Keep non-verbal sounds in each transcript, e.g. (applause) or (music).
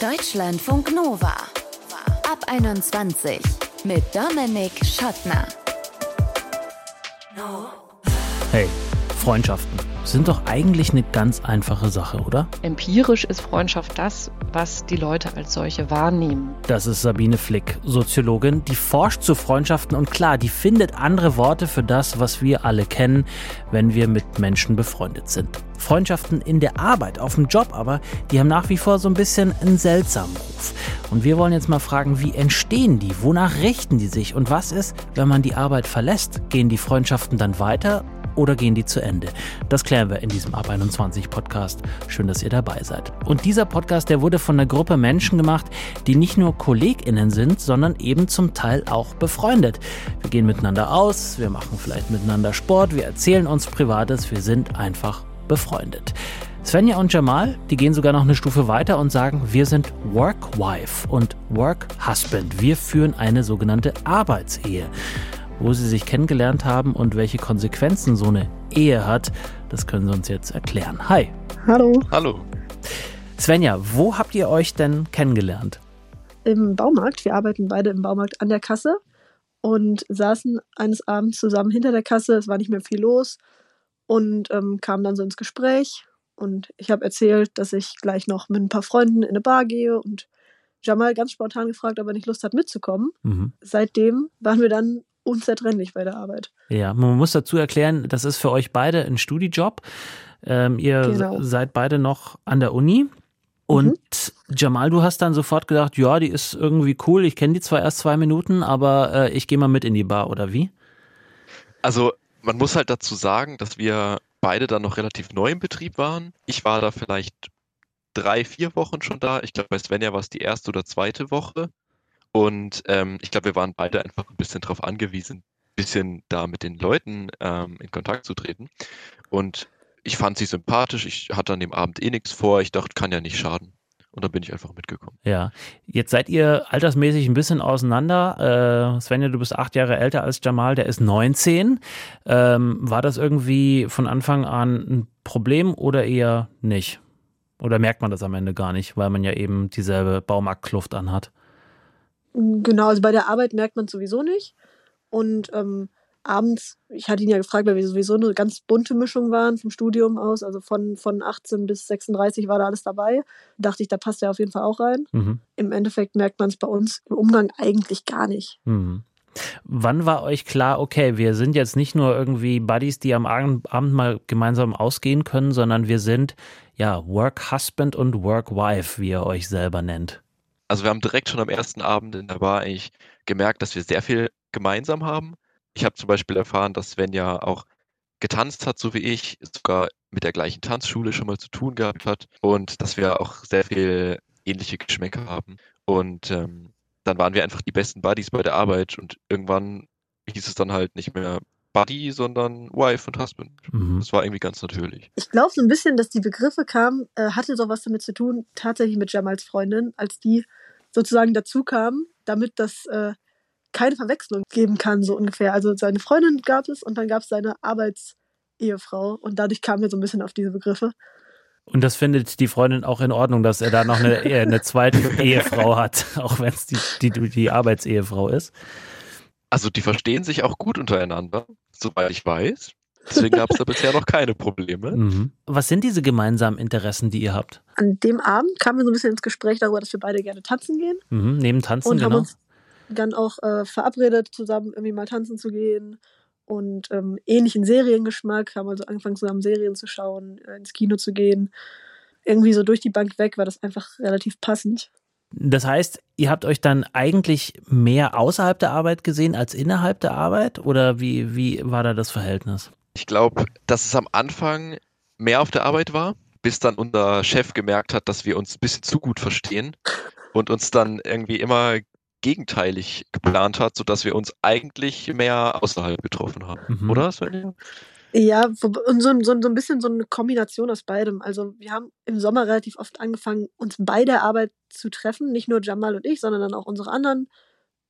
Deutschlandfunk Nova. Ab 21 mit Dominik Schottner. Hey, Freundschaften sind doch eigentlich eine ganz einfache Sache, oder? Empirisch ist Freundschaft das, was die Leute als solche wahrnehmen. Das ist Sabine Flick, Soziologin, die forscht zu Freundschaften und klar, die findet andere Worte für das, was wir alle kennen, wenn wir mit Menschen befreundet sind. Freundschaften in der Arbeit, auf dem Job aber, die haben nach wie vor so ein bisschen einen seltsamen Ruf. Und wir wollen jetzt mal fragen, wie entstehen die? Wonach richten die sich? Und was ist, wenn man die Arbeit verlässt? Gehen die Freundschaften dann weiter oder gehen die zu Ende? Das klären wir in diesem Ab 21 Podcast. Schön, dass ihr dabei seid. Und dieser Podcast, der wurde von einer Gruppe Menschen gemacht, die nicht nur KollegInnen sind, sondern eben zum Teil auch befreundet. Wir gehen miteinander aus, wir machen vielleicht miteinander Sport, wir erzählen uns Privates, wir sind einfach befreundet. Svenja und Jamal, die gehen sogar noch eine Stufe weiter und sagen, wir sind Work-Wife und Work-Husband. Wir führen eine sogenannte Arbeitsehe wo sie sich kennengelernt haben und welche Konsequenzen so eine Ehe hat, das können sie uns jetzt erklären. Hi. Hallo. Hallo. Svenja, wo habt ihr euch denn kennengelernt? Im Baumarkt. Wir arbeiten beide im Baumarkt an der Kasse und saßen eines Abends zusammen hinter der Kasse. Es war nicht mehr viel los und ähm, kamen dann so ins Gespräch. Und ich habe erzählt, dass ich gleich noch mit ein paar Freunden in eine Bar gehe und Jamal ganz spontan gefragt, ob er nicht Lust hat mitzukommen. Mhm. Seitdem waren wir dann unzertrennlich bei der Arbeit. Ja, man muss dazu erklären, das ist für euch beide ein Studijob. Ähm, ihr genau. seid beide noch an der Uni. Und mhm. Jamal, du hast dann sofort gedacht, ja, die ist irgendwie cool. Ich kenne die zwar erst zwei Minuten, aber äh, ich gehe mal mit in die Bar, oder wie? Also man muss halt dazu sagen, dass wir beide dann noch relativ neu im Betrieb waren. Ich war da vielleicht drei, vier Wochen schon da. Ich glaube, bei Svenja war es die erste oder zweite Woche. Und ähm, ich glaube, wir waren beide einfach ein bisschen darauf angewiesen, ein bisschen da mit den Leuten ähm, in Kontakt zu treten. Und ich fand sie sympathisch. Ich hatte an dem Abend eh nichts vor. Ich dachte, kann ja nicht schaden. Und dann bin ich einfach mitgekommen. Ja, jetzt seid ihr altersmäßig ein bisschen auseinander. Äh, Svenja, du bist acht Jahre älter als Jamal, der ist 19. Ähm, war das irgendwie von Anfang an ein Problem oder eher nicht? Oder merkt man das am Ende gar nicht, weil man ja eben dieselbe Baumarktkluft anhat? Genau, also bei der Arbeit merkt man sowieso nicht. Und ähm, abends, ich hatte ihn ja gefragt, weil wir sowieso eine ganz bunte Mischung waren vom Studium aus, also von, von 18 bis 36 war da alles dabei. Dachte ich, da passt er auf jeden Fall auch rein. Mhm. Im Endeffekt merkt man es bei uns im Umgang eigentlich gar nicht. Mhm. Wann war euch klar, okay, wir sind jetzt nicht nur irgendwie Buddies, die am Abend mal gemeinsam ausgehen können, sondern wir sind ja Work Husband und Work Wife, wie ihr euch selber nennt? Also wir haben direkt schon am ersten Abend in der Bar eigentlich gemerkt, dass wir sehr viel gemeinsam haben. Ich habe zum Beispiel erfahren, dass Svenja auch getanzt hat, so wie ich, sogar mit der gleichen Tanzschule schon mal zu tun gehabt hat und dass wir auch sehr viel ähnliche Geschmäcker haben. Und ähm, dann waren wir einfach die besten Buddies bei der Arbeit und irgendwann hieß es dann halt nicht mehr Buddy, sondern Wife und Husband. Mhm. Das war irgendwie ganz natürlich. Ich glaube so ein bisschen, dass die Begriffe kamen, äh, hatte doch was damit zu tun, tatsächlich mit Jamals Freundin, als die sozusagen dazu kamen, damit das äh, keine Verwechslung geben kann, so ungefähr. Also seine Freundin gab es und dann gab es seine Arbeitsehefrau und dadurch kamen wir so ein bisschen auf diese Begriffe. Und das findet die Freundin auch in Ordnung, dass er da noch eine, (laughs) eine zweite Ehefrau hat, auch wenn es die, die, die Arbeitsehefrau ist. Also die verstehen sich auch gut untereinander, soweit ich weiß. Deswegen gab es da (laughs) bisher noch keine Probleme. Mhm. Was sind diese gemeinsamen Interessen, die ihr habt? An dem Abend kamen wir so ein bisschen ins Gespräch darüber, dass wir beide gerne tanzen gehen. Mhm, neben Tanzen, und genau. haben uns dann auch äh, verabredet, zusammen irgendwie mal tanzen zu gehen und ähm, ähnlichen Seriengeschmack, haben also angefangen zusammen Serien zu schauen, äh, ins Kino zu gehen. Irgendwie so durch die Bank weg war das einfach relativ passend. Das heißt, ihr habt euch dann eigentlich mehr außerhalb der Arbeit gesehen als innerhalb der Arbeit? Oder wie, wie war da das Verhältnis? Ich glaube, dass es am Anfang mehr auf der Arbeit war, bis dann unser Chef gemerkt hat, dass wir uns ein bisschen zu gut verstehen und uns dann irgendwie immer gegenteilig geplant hat, sodass wir uns eigentlich mehr außerhalb getroffen haben. Mhm. Oder, Svenja? Ja, und so, so, so ein bisschen so eine Kombination aus beidem. Also wir haben im Sommer relativ oft angefangen, uns bei der Arbeit zu treffen. Nicht nur Jamal und ich, sondern dann auch unsere anderen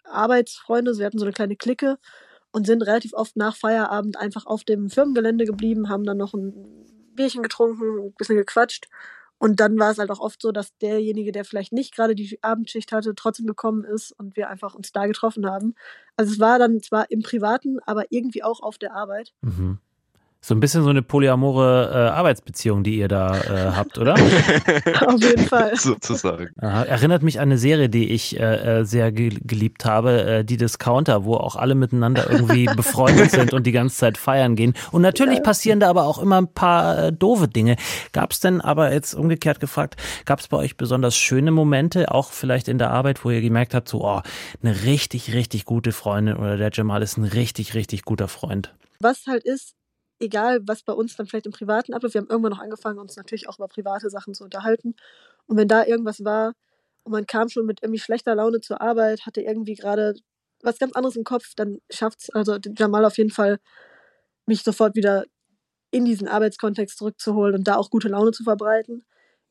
Arbeitsfreunde. Wir hatten so eine kleine Clique und sind relativ oft nach Feierabend einfach auf dem Firmengelände geblieben, haben dann noch ein Bierchen getrunken, ein bisschen gequatscht Und dann war es halt auch oft so, dass derjenige, der vielleicht nicht gerade die Abendschicht hatte, trotzdem gekommen ist und wir einfach uns da getroffen haben. Also es war dann zwar im Privaten, aber irgendwie auch auf der Arbeit. Mhm. So ein bisschen so eine polyamore äh, Arbeitsbeziehung, die ihr da äh, habt, oder? (laughs) Auf jeden Fall. Sozusagen. Aha, erinnert mich an eine Serie, die ich äh, äh sehr ge geliebt habe, äh, die Discounter, wo auch alle miteinander irgendwie (laughs) befreundet sind und die ganze Zeit feiern gehen. Und natürlich passieren da aber auch immer ein paar äh, doofe Dinge. Gab es denn aber jetzt umgekehrt gefragt, gab es bei euch besonders schöne Momente, auch vielleicht in der Arbeit, wo ihr gemerkt habt, so, oh, eine richtig, richtig gute Freundin oder der Jamal ist ein richtig, richtig guter Freund? Was halt ist, egal was bei uns dann vielleicht im Privaten abläuft, wir haben irgendwann noch angefangen, uns natürlich auch über private Sachen zu unterhalten. Und wenn da irgendwas war und man kam schon mit irgendwie schlechter Laune zur Arbeit, hatte irgendwie gerade was ganz anderes im Kopf, dann schafft es also Jamal auf jeden Fall, mich sofort wieder in diesen Arbeitskontext zurückzuholen und da auch gute Laune zu verbreiten.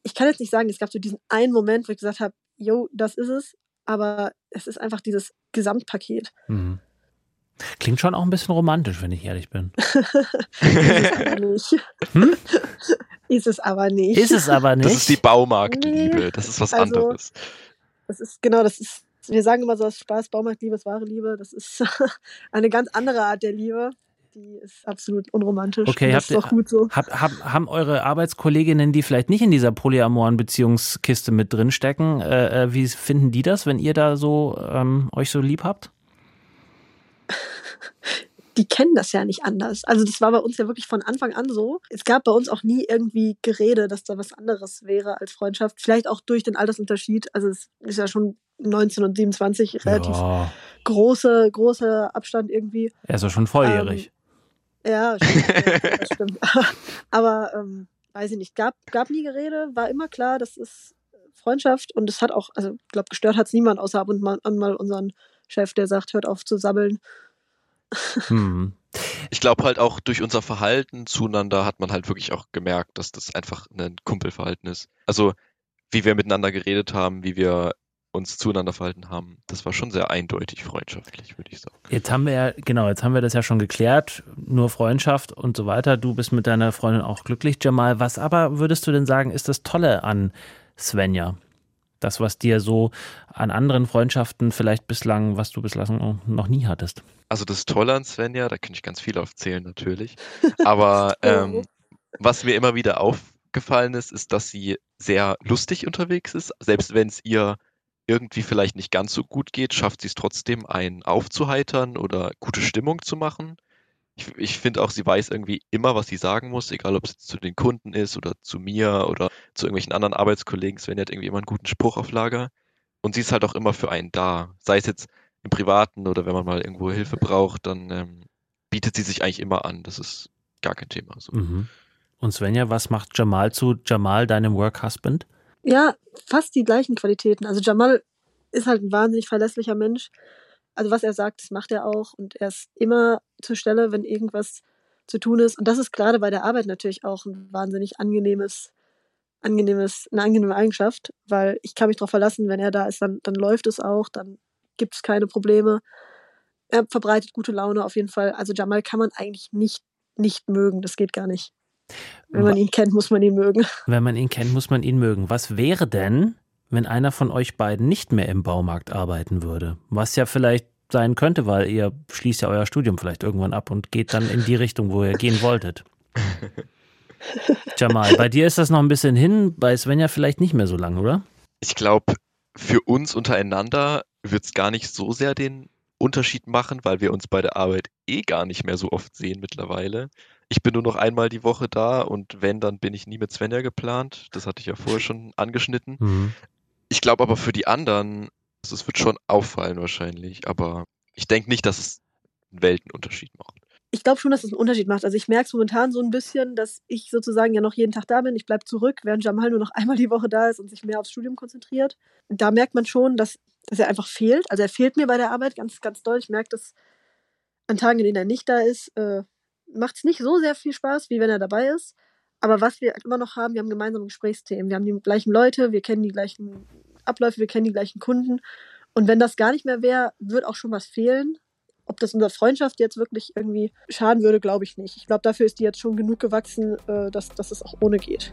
Ich kann jetzt nicht sagen, es gab so diesen einen Moment, wo ich gesagt habe, yo, das ist es, aber es ist einfach dieses Gesamtpaket. Mhm. Klingt schon auch ein bisschen romantisch, wenn ich ehrlich bin. (laughs) ist es aber nicht. Hm? Ist es aber nicht. Ist es aber nicht. Das ist die Baumarktliebe. Nee. Das ist was also, anderes. Das ist genau, das ist. Wir sagen immer so aus Spaß, Baumarktliebe ist wahre Liebe. Das ist (laughs) eine ganz andere Art der Liebe. Die ist absolut unromantisch. Okay, das ist doch gut so. Hab, hab, haben eure Arbeitskolleginnen, die vielleicht nicht in dieser polyamoren Beziehungskiste mit drinstecken, äh, äh, wie finden die das, wenn ihr da so ähm, euch so lieb habt? (laughs) die kennen das ja nicht anders. Also das war bei uns ja wirklich von Anfang an so. Es gab bei uns auch nie irgendwie Gerede, dass da was anderes wäre als Freundschaft. Vielleicht auch durch den Altersunterschied. Also es ist ja schon 19 und 27 relativ ja. große, großer Abstand irgendwie. Er ist ja schon volljährig. Ähm, ja, stimmt, das stimmt. (laughs) Aber ähm, weiß ich nicht, gab, gab nie Gerede, war immer klar, das ist Freundschaft und es hat auch, also ich glaube, gestört hat es niemand, außer ab und an mal unseren Chef, der sagt, hört auf zu sabbeln. Hm. Ich glaube halt auch durch unser Verhalten zueinander hat man halt wirklich auch gemerkt, dass das einfach ein Kumpelverhalten ist. Also wie wir miteinander geredet haben, wie wir uns zueinander verhalten haben, das war schon sehr eindeutig freundschaftlich, würde ich sagen. Jetzt haben wir ja, genau, jetzt haben wir das ja schon geklärt, nur Freundschaft und so weiter. Du bist mit deiner Freundin auch glücklich, Jamal. Was aber würdest du denn sagen, ist das Tolle an Svenja? Das, was dir so an anderen Freundschaften vielleicht bislang, was du bislang noch nie hattest. Also das Tolle an Svenja, da könnte ich ganz viel aufzählen natürlich. (laughs) Aber ähm, was mir immer wieder aufgefallen ist, ist, dass sie sehr lustig unterwegs ist. Selbst wenn es ihr irgendwie vielleicht nicht ganz so gut geht, schafft sie es trotzdem, einen aufzuheitern oder gute Stimmung zu machen ich, ich finde auch, sie weiß irgendwie immer, was sie sagen muss, egal ob es zu den Kunden ist oder zu mir oder zu irgendwelchen anderen Arbeitskollegen. Sven hat irgendwie immer einen guten Spruch auf Lager. Und sie ist halt auch immer für einen da. Sei es jetzt im Privaten oder wenn man mal irgendwo Hilfe braucht, dann ähm, bietet sie sich eigentlich immer an. Das ist gar kein Thema. So. Mhm. Und Svenja, was macht Jamal zu Jamal, deinem Work Husband? Ja, fast die gleichen Qualitäten. Also Jamal ist halt ein wahnsinnig verlässlicher Mensch also was er sagt, das macht er auch und er ist immer zur Stelle, wenn irgendwas zu tun ist. Und das ist gerade bei der Arbeit natürlich auch ein wahnsinnig angenehmes, angenehmes, eine angenehme Eigenschaft, weil ich kann mich darauf verlassen, wenn er da ist, dann, dann läuft es auch, dann gibt es keine Probleme. Er verbreitet gute Laune auf jeden Fall. Also Jamal kann man eigentlich nicht, nicht mögen, das geht gar nicht. Wenn man ihn kennt, muss man ihn mögen. (laughs) Wenn man ihn kennt, muss man ihn mögen. Was wäre denn, wenn einer von euch beiden nicht mehr im Baumarkt arbeiten würde? Was ja vielleicht sein könnte, weil ihr schließt ja euer Studium vielleicht irgendwann ab und geht dann in die Richtung, wo ihr gehen wolltet. Jamal, bei dir ist das noch ein bisschen hin, bei Svenja vielleicht nicht mehr so lang, oder? Ich glaube, für uns untereinander wird es gar nicht so sehr den Unterschied machen, weil wir uns bei der Arbeit eh gar nicht mehr so oft sehen mittlerweile. Ich bin nur noch einmal die Woche da und wenn, dann bin ich nie mit Svenja geplant. Das hatte ich ja vorher schon angeschnitten. Mhm. Ich glaube aber für die anderen, also es wird schon auffallen wahrscheinlich, aber ich denke nicht, dass es einen Weltenunterschied macht. Ich glaube schon, dass es einen Unterschied macht. Also ich merke es momentan so ein bisschen, dass ich sozusagen ja noch jeden Tag da bin. Ich bleibe zurück, während Jamal nur noch (laughs) einmal die Woche da ist und sich mehr aufs Studium konzentriert. Da merkt man schon, dass, dass er einfach fehlt. Also er fehlt mir bei der Arbeit ganz, ganz doll. Ich merke das an Tagen, in denen er nicht da ist, äh, macht es nicht so sehr viel Spaß, wie wenn er dabei ist. Aber was wir immer noch haben, wir haben gemeinsame Gesprächsthemen. Wir haben die gleichen Leute, wir kennen die gleichen Abläufe, wir kennen die gleichen Kunden. Und wenn das gar nicht mehr wäre, wird auch schon was fehlen. Ob das unserer Freundschaft jetzt wirklich irgendwie schaden würde, glaube ich nicht. Ich glaube, dafür ist die jetzt schon genug gewachsen, äh, dass, dass es auch ohne geht.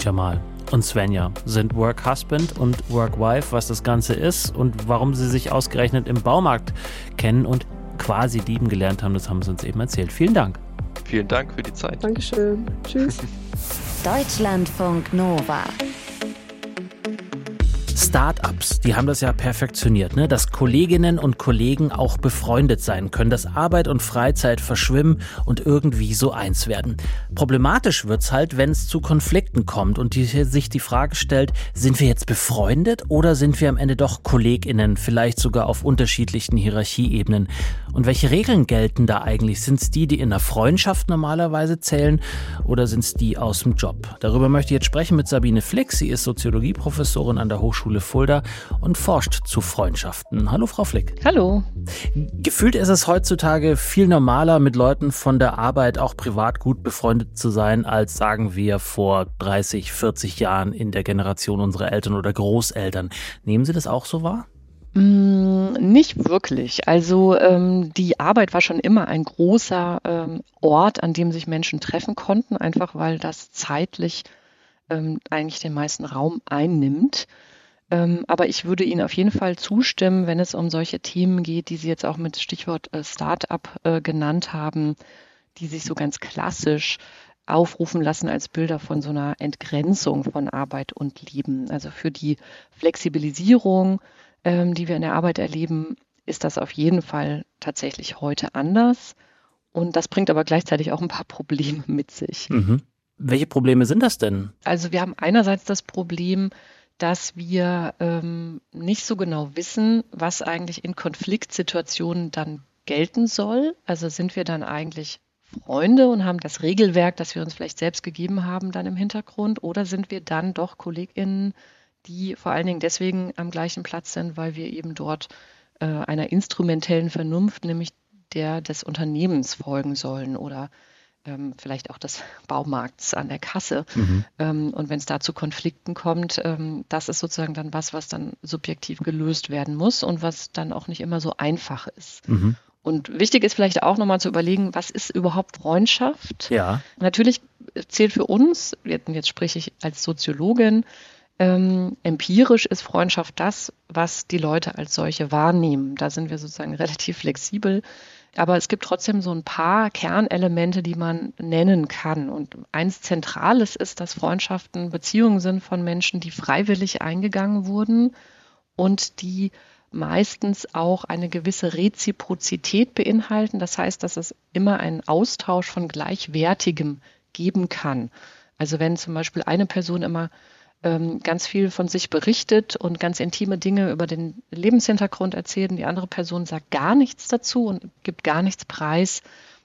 Jamal und Svenja sind Work Husband und Work Wife, was das Ganze ist und warum sie sich ausgerechnet im Baumarkt kennen und quasi lieben gelernt haben, das haben sie uns eben erzählt. Vielen Dank. Vielen Dank für die Zeit. Dankeschön. Tschüss. (laughs) Deutschlandfunk Nova. Startups, die haben das ja perfektioniert, ne? dass Kolleginnen und Kollegen auch befreundet sein können, dass Arbeit und Freizeit verschwimmen und irgendwie so eins werden. Problematisch wird's halt, wenn es zu Konflikten kommt und die, sich die Frage stellt, sind wir jetzt befreundet oder sind wir am Ende doch Kolleginnen, vielleicht sogar auf unterschiedlichen Hierarchieebenen? Und welche Regeln gelten da eigentlich? Sind es die, die in der Freundschaft normalerweise zählen oder sind es die aus dem Job? Darüber möchte ich jetzt sprechen mit Sabine Flick. Sie ist Soziologieprofessorin an der Hochschule Hochschule Fulda und forscht zu Freundschaften. Hallo, Frau Flick. Hallo. Gefühlt ist es heutzutage viel normaler, mit Leuten von der Arbeit auch privat gut befreundet zu sein, als sagen wir vor 30, 40 Jahren in der Generation unserer Eltern oder Großeltern. Nehmen Sie das auch so wahr? Mm, nicht wirklich. Also ähm, die Arbeit war schon immer ein großer ähm, Ort, an dem sich Menschen treffen konnten, einfach weil das zeitlich ähm, eigentlich den meisten Raum einnimmt. Ähm, aber ich würde Ihnen auf jeden Fall zustimmen, wenn es um solche Themen geht, die Sie jetzt auch mit Stichwort äh, Start-up äh, genannt haben, die sich so ganz klassisch aufrufen lassen als Bilder von so einer Entgrenzung von Arbeit und Leben. Also für die Flexibilisierung, ähm, die wir in der Arbeit erleben, ist das auf jeden Fall tatsächlich heute anders. Und das bringt aber gleichzeitig auch ein paar Probleme mit sich. Mhm. Welche Probleme sind das denn? Also wir haben einerseits das Problem, dass wir ähm, nicht so genau wissen, was eigentlich in Konfliktsituationen dann gelten soll. Also sind wir dann eigentlich Freunde und haben das Regelwerk, das wir uns vielleicht selbst gegeben haben, dann im Hintergrund? Oder sind wir dann doch KollegInnen, die vor allen Dingen deswegen am gleichen Platz sind, weil wir eben dort äh, einer instrumentellen Vernunft, nämlich der des Unternehmens folgen sollen oder ähm, vielleicht auch des Baumarkts an der Kasse. Mhm. Ähm, und wenn es da zu Konflikten kommt, ähm, das ist sozusagen dann was, was dann subjektiv gelöst werden muss und was dann auch nicht immer so einfach ist. Mhm. Und wichtig ist vielleicht auch nochmal zu überlegen, was ist überhaupt Freundschaft? Ja. Natürlich zählt für uns, jetzt spreche ich als Soziologin, ähm, empirisch ist Freundschaft das, was die Leute als solche wahrnehmen. Da sind wir sozusagen relativ flexibel. Aber es gibt trotzdem so ein paar Kernelemente, die man nennen kann. Und eins Zentrales ist, dass Freundschaften Beziehungen sind von Menschen, die freiwillig eingegangen wurden und die meistens auch eine gewisse Reziprozität beinhalten. Das heißt, dass es immer einen Austausch von Gleichwertigem geben kann. Also wenn zum Beispiel eine Person immer ähm, ganz viel von sich berichtet und ganz intime Dinge über den Lebenshintergrund erzählt und die andere Person sagt gar nichts dazu und gibt gar nichts preis,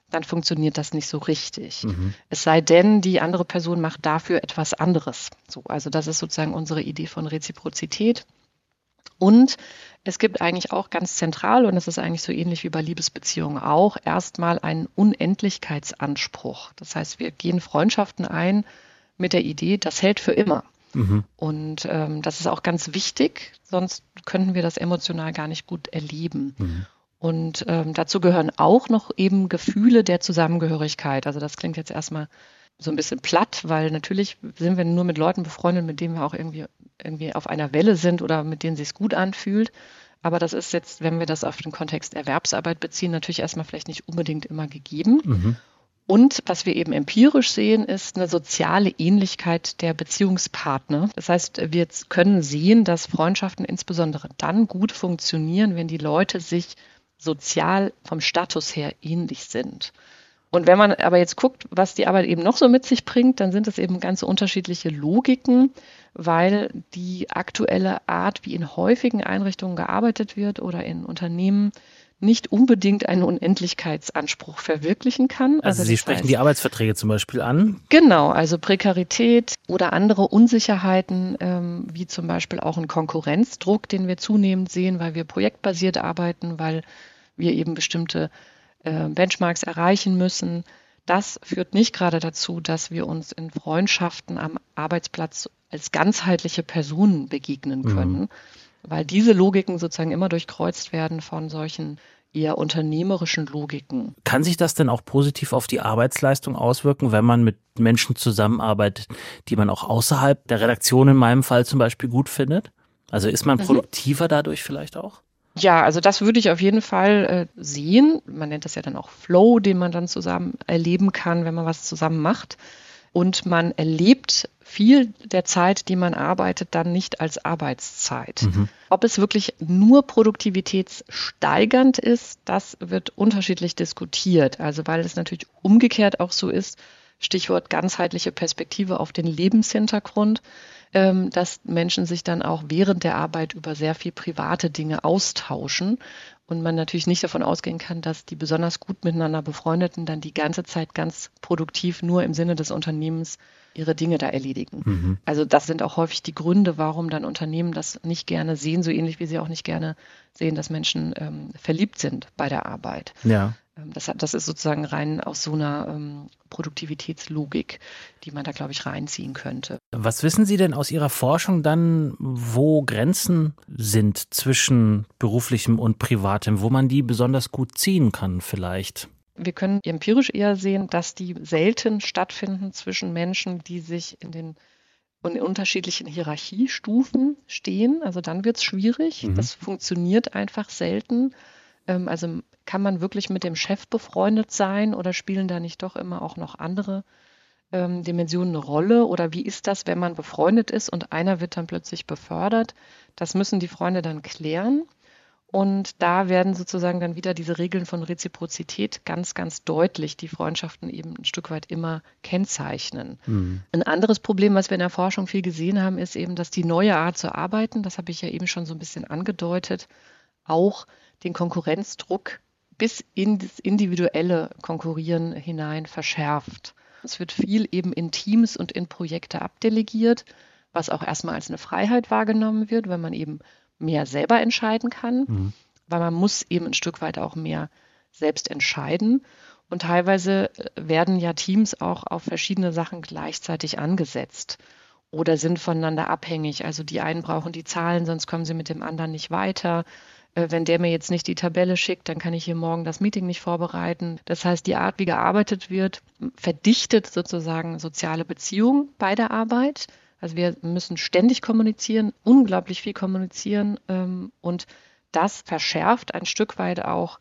dann funktioniert das nicht so richtig. Mhm. Es sei denn, die andere Person macht dafür etwas anderes. So, also das ist sozusagen unsere Idee von Reziprozität. Und es gibt eigentlich auch ganz zentral, und das ist eigentlich so ähnlich wie bei Liebesbeziehungen auch, erstmal einen Unendlichkeitsanspruch. Das heißt, wir gehen Freundschaften ein mit der Idee, das hält für immer. Mhm. Und ähm, das ist auch ganz wichtig, sonst könnten wir das emotional gar nicht gut erleben. Mhm. Und ähm, dazu gehören auch noch eben Gefühle der Zusammengehörigkeit. Also das klingt jetzt erstmal so ein bisschen platt, weil natürlich sind wir nur mit Leuten befreundet, mit denen wir auch irgendwie, irgendwie auf einer Welle sind oder mit denen es sich gut anfühlt. Aber das ist jetzt, wenn wir das auf den Kontext Erwerbsarbeit beziehen, natürlich erstmal vielleicht nicht unbedingt immer gegeben. Mhm. Und was wir eben empirisch sehen, ist eine soziale Ähnlichkeit der Beziehungspartner. Das heißt, wir können sehen, dass Freundschaften insbesondere dann gut funktionieren, wenn die Leute sich sozial vom Status her ähnlich sind. Und wenn man aber jetzt guckt, was die Arbeit eben noch so mit sich bringt, dann sind es eben ganz unterschiedliche Logiken, weil die aktuelle Art, wie in häufigen Einrichtungen gearbeitet wird oder in Unternehmen, nicht unbedingt einen Unendlichkeitsanspruch verwirklichen kann. Also, also Sie sprechen heißt, die Arbeitsverträge zum Beispiel an? Genau, also Prekarität oder andere Unsicherheiten, ähm, wie zum Beispiel auch ein Konkurrenzdruck, den wir zunehmend sehen, weil wir projektbasiert arbeiten, weil wir eben bestimmte äh, Benchmarks erreichen müssen. Das führt nicht gerade dazu, dass wir uns in Freundschaften am Arbeitsplatz als ganzheitliche Personen begegnen mhm. können. Mhm weil diese Logiken sozusagen immer durchkreuzt werden von solchen eher unternehmerischen Logiken. Kann sich das denn auch positiv auf die Arbeitsleistung auswirken, wenn man mit Menschen zusammenarbeitet, die man auch außerhalb der Redaktion in meinem Fall zum Beispiel gut findet? Also ist man mhm. produktiver mhm. dadurch vielleicht auch? Ja, also das würde ich auf jeden Fall äh, sehen. Man nennt das ja dann auch Flow, den man dann zusammen erleben kann, wenn man was zusammen macht. Und man erlebt viel der Zeit, die man arbeitet, dann nicht als Arbeitszeit. Mhm. Ob es wirklich nur produktivitätssteigernd ist, das wird unterschiedlich diskutiert. Also weil es natürlich umgekehrt auch so ist, Stichwort ganzheitliche Perspektive auf den Lebenshintergrund, ähm, dass Menschen sich dann auch während der Arbeit über sehr viel private Dinge austauschen und man natürlich nicht davon ausgehen kann, dass die besonders gut miteinander befreundeten dann die ganze Zeit ganz produktiv nur im Sinne des Unternehmens ihre Dinge da erledigen. Mhm. Also das sind auch häufig die Gründe, warum dann Unternehmen das nicht gerne sehen, so ähnlich wie sie auch nicht gerne sehen, dass Menschen ähm, verliebt sind bei der Arbeit. Ja. Ähm, das, das, ist sozusagen rein aus so einer ähm, Produktivitätslogik, die man da, glaube ich, reinziehen könnte. Was wissen Sie denn aus Ihrer Forschung dann, wo Grenzen sind zwischen beruflichem und privatem, wo man die besonders gut ziehen kann vielleicht? Wir können empirisch eher sehen, dass die selten stattfinden zwischen Menschen, die sich in den in unterschiedlichen Hierarchiestufen stehen. Also dann wird es schwierig. Mhm. Das funktioniert einfach selten. Ähm, also kann man wirklich mit dem Chef befreundet sein oder spielen da nicht doch immer auch noch andere ähm, Dimensionen eine Rolle? Oder wie ist das, wenn man befreundet ist und einer wird dann plötzlich befördert? Das müssen die Freunde dann klären. Und da werden sozusagen dann wieder diese Regeln von Reziprozität ganz, ganz deutlich, die Freundschaften eben ein Stück weit immer kennzeichnen. Mhm. Ein anderes Problem, was wir in der Forschung viel gesehen haben, ist eben, dass die neue Art zu arbeiten, das habe ich ja eben schon so ein bisschen angedeutet, auch den Konkurrenzdruck bis in das individuelle Konkurrieren hinein verschärft. Es wird viel eben in Teams und in Projekte abdelegiert, was auch erstmal als eine Freiheit wahrgenommen wird, weil man eben mehr selber entscheiden kann, mhm. weil man muss eben ein Stück weit auch mehr selbst entscheiden. Und teilweise äh, werden ja Teams auch auf verschiedene Sachen gleichzeitig angesetzt oder sind voneinander abhängig. Also die einen brauchen die Zahlen, sonst kommen sie mit dem anderen nicht weiter. Äh, wenn der mir jetzt nicht die Tabelle schickt, dann kann ich hier morgen das Meeting nicht vorbereiten. Das heißt, die Art, wie gearbeitet wird, verdichtet sozusagen soziale Beziehungen bei der Arbeit. Also wir müssen ständig kommunizieren, unglaublich viel kommunizieren ähm, und das verschärft ein Stück weit auch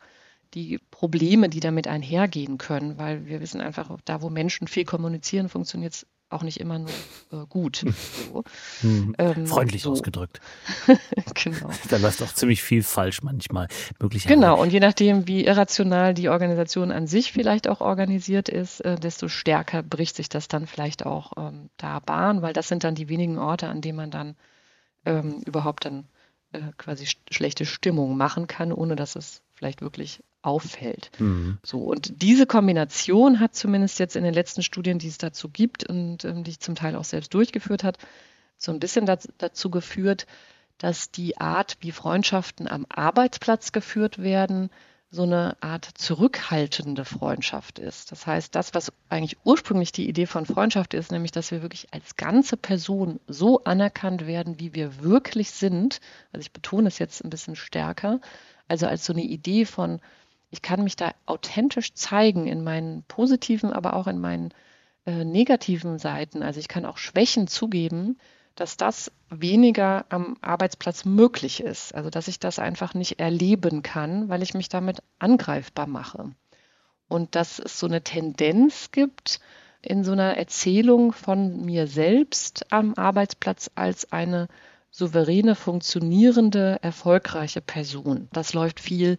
die Probleme, die damit einhergehen können, weil wir wissen einfach, da wo Menschen viel kommunizieren, funktioniert es auch nicht immer nur äh, gut. So. Hm. Ähm, Freundlich so. ausgedrückt. (laughs) genau. (laughs) Da läuft auch ziemlich viel falsch manchmal. Möglicherweise. Genau, und je nachdem, wie irrational die Organisation an sich vielleicht auch organisiert ist, äh, desto stärker bricht sich das dann vielleicht auch ähm, da Bahn, weil das sind dann die wenigen Orte, an denen man dann ähm, überhaupt dann äh, quasi sch schlechte Stimmung machen kann, ohne dass es vielleicht wirklich auffällt. Mhm. So, und diese Kombination hat zumindest jetzt in den letzten Studien, die es dazu gibt und ähm, die ich zum Teil auch selbst durchgeführt hat, so ein bisschen dazu, dazu geführt, dass die Art, wie Freundschaften am Arbeitsplatz geführt werden, so eine Art zurückhaltende Freundschaft ist. Das heißt, das, was eigentlich ursprünglich die Idee von Freundschaft ist, nämlich, dass wir wirklich als ganze Person so anerkannt werden, wie wir wirklich sind. Also ich betone es jetzt ein bisschen stärker, also als so eine Idee von, ich kann mich da authentisch zeigen in meinen positiven, aber auch in meinen äh, negativen Seiten. Also ich kann auch Schwächen zugeben, dass das weniger am Arbeitsplatz möglich ist. Also dass ich das einfach nicht erleben kann, weil ich mich damit angreifbar mache. Und dass es so eine Tendenz gibt in so einer Erzählung von mir selbst am Arbeitsplatz als eine souveräne, funktionierende, erfolgreiche Person. Das läuft viel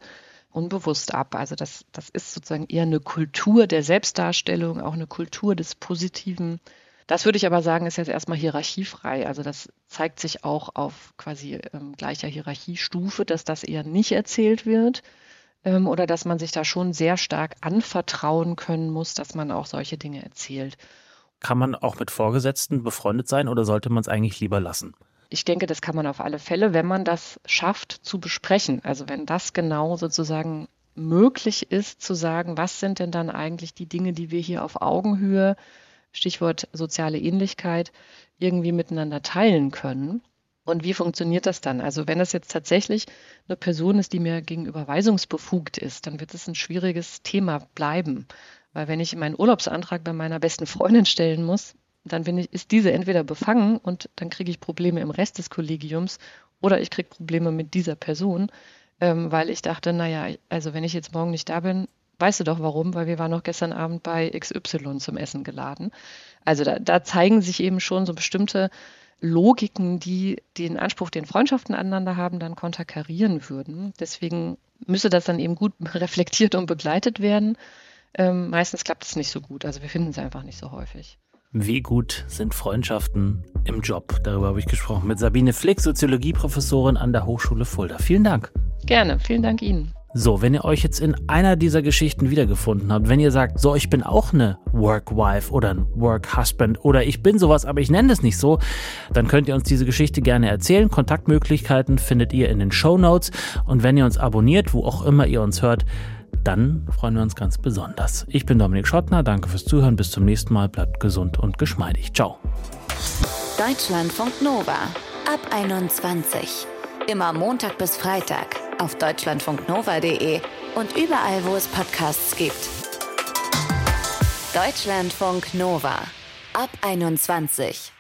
unbewusst ab. Also das, das ist sozusagen eher eine Kultur der Selbstdarstellung, auch eine Kultur des Positiven. Das würde ich aber sagen, ist jetzt erstmal hierarchiefrei. Also das zeigt sich auch auf quasi ähm, gleicher Hierarchiestufe, dass das eher nicht erzählt wird ähm, oder dass man sich da schon sehr stark anvertrauen können muss, dass man auch solche Dinge erzählt. Kann man auch mit Vorgesetzten befreundet sein oder sollte man es eigentlich lieber lassen? Ich denke, das kann man auf alle Fälle, wenn man das schafft zu besprechen. Also wenn das genau sozusagen möglich ist, zu sagen, was sind denn dann eigentlich die Dinge, die wir hier auf Augenhöhe, Stichwort soziale Ähnlichkeit, irgendwie miteinander teilen können. Und wie funktioniert das dann? Also wenn es jetzt tatsächlich eine Person ist, die mir gegenüber weisungsbefugt ist, dann wird es ein schwieriges Thema bleiben. Weil wenn ich meinen Urlaubsantrag bei meiner besten Freundin stellen muss, dann ich, ist diese entweder befangen und dann kriege ich Probleme im Rest des Kollegiums oder ich kriege Probleme mit dieser Person, ähm, weil ich dachte, naja, also wenn ich jetzt morgen nicht da bin, weißt du doch warum, weil wir waren noch gestern Abend bei XY zum Essen geladen. Also da, da zeigen sich eben schon so bestimmte Logiken, die den Anspruch, den Freundschaften aneinander haben, dann konterkarieren würden. Deswegen müsste das dann eben gut (laughs) reflektiert und begleitet werden. Ähm, meistens klappt es nicht so gut. Also wir finden es einfach nicht so häufig. Wie gut sind Freundschaften im Job? Darüber habe ich gesprochen mit Sabine Flick, Soziologieprofessorin an der Hochschule Fulda. Vielen Dank. Gerne, vielen Dank Ihnen. So, wenn ihr euch jetzt in einer dieser Geschichten wiedergefunden habt, wenn ihr sagt, so, ich bin auch eine Work-Wife oder ein Work-Husband oder ich bin sowas, aber ich nenne es nicht so, dann könnt ihr uns diese Geschichte gerne erzählen. Kontaktmöglichkeiten findet ihr in den Show Notes. Und wenn ihr uns abonniert, wo auch immer ihr uns hört, dann freuen wir uns ganz besonders. Ich bin Dominik Schottner, danke fürs Zuhören, bis zum nächsten Mal, bleibt gesund und geschmeidig. Ciao. Deutschlandfunk Nova ab 21. Immer Montag bis Freitag auf deutschlandfunknova.de und überall, wo es Podcasts gibt. Deutschlandfunk Nova ab 21.